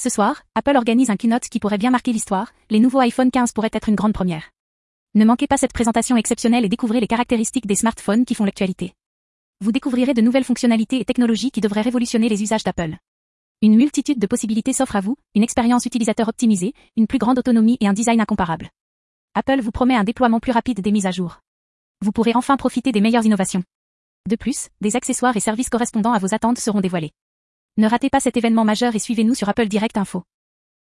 Ce soir, Apple organise un keynote qui pourrait bien marquer l'histoire, les nouveaux iPhone 15 pourraient être une grande première. Ne manquez pas cette présentation exceptionnelle et découvrez les caractéristiques des smartphones qui font l'actualité. Vous découvrirez de nouvelles fonctionnalités et technologies qui devraient révolutionner les usages d'Apple. Une multitude de possibilités s'offre à vous, une expérience utilisateur optimisée, une plus grande autonomie et un design incomparable. Apple vous promet un déploiement plus rapide des mises à jour. Vous pourrez enfin profiter des meilleures innovations. De plus, des accessoires et services correspondant à vos attentes seront dévoilés. Ne ratez pas cet événement majeur et suivez-nous sur Apple Direct Info.